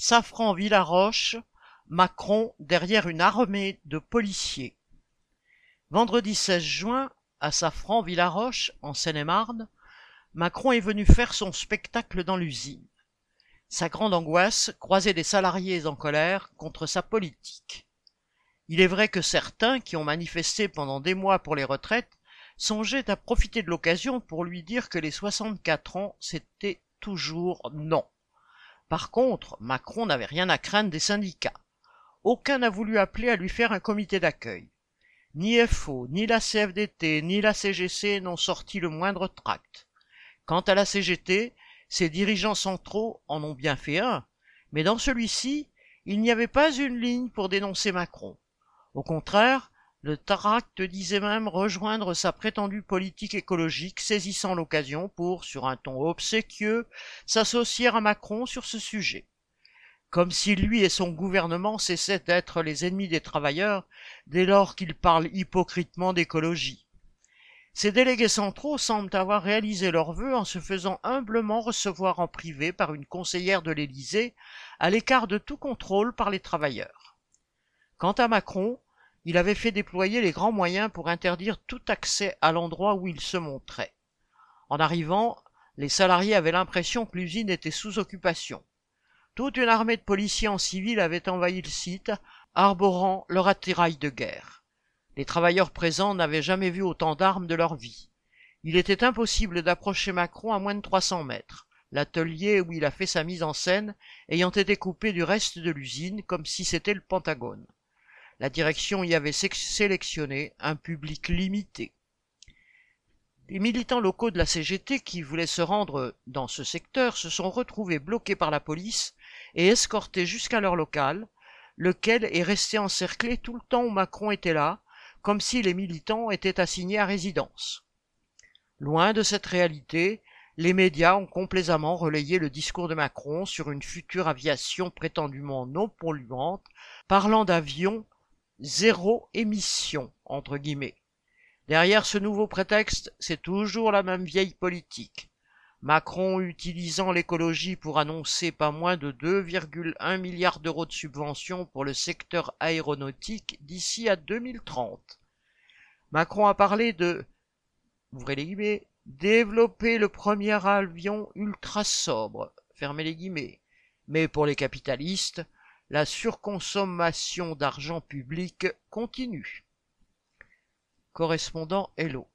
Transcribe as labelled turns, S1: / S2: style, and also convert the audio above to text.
S1: Safran Villaroche, Macron derrière une armée de policiers. Vendredi 16 juin, à Safran Villaroche, en Seine-et-Marne, Macron est venu faire son spectacle dans l'usine. Sa grande angoisse, croiser des salariés en colère contre sa politique. Il est vrai que certains, qui ont manifesté pendant des mois pour les retraites, songeaient à profiter de l'occasion pour lui dire que les 64 ans, c'était toujours non. Par contre, Macron n'avait rien à craindre des syndicats. Aucun n'a voulu appeler à lui faire un comité d'accueil. Ni FO, ni la CFDT, ni la CGC n'ont sorti le moindre tract. Quant à la CGT, ses dirigeants centraux en ont bien fait un, mais dans celui-ci, il n'y avait pas une ligne pour dénoncer Macron. Au contraire, le disait même rejoindre sa prétendue politique écologique, saisissant l'occasion pour, sur un ton obséquieux, s'associer à Macron sur ce sujet. Comme si lui et son gouvernement cessaient d'être les ennemis des travailleurs dès lors qu'ils parlent hypocritement d'écologie. Ces délégués centraux semblent avoir réalisé leur vœu en se faisant humblement recevoir en privé par une conseillère de l'Élysée, à l'écart de tout contrôle par les travailleurs. Quant à Macron, il avait fait déployer les grands moyens pour interdire tout accès à l'endroit où il se montrait. En arrivant, les salariés avaient l'impression que l'usine était sous occupation. Toute une armée de policiers en civil avait envahi le site, arborant leur attirail de guerre. Les travailleurs présents n'avaient jamais vu autant d'armes de leur vie. Il était impossible d'approcher Macron à moins de 300 mètres, l'atelier où il a fait sa mise en scène ayant été coupé du reste de l'usine comme si c'était le Pentagone. La direction y avait sélectionné un public limité. Les militants locaux de la CGT qui voulaient se rendre dans ce secteur se sont retrouvés bloqués par la police et escortés jusqu'à leur local, lequel est resté encerclé tout le temps où Macron était là, comme si les militants étaient assignés à résidence. Loin de cette réalité, les médias ont complaisamment relayé le discours de Macron sur une future aviation prétendument non polluante, parlant d'avions zéro émission, entre guillemets. Derrière ce nouveau prétexte, c'est toujours la même vieille politique. Macron utilisant l'écologie pour annoncer pas moins de 2,1 milliards d'euros de subventions pour le secteur aéronautique d'ici à 2030. Macron a parlé de, guillemets, développer le premier avion ultra sobre, fermez les guillemets. Mais pour les capitalistes, la surconsommation d'argent public continue. Correspondant Hello.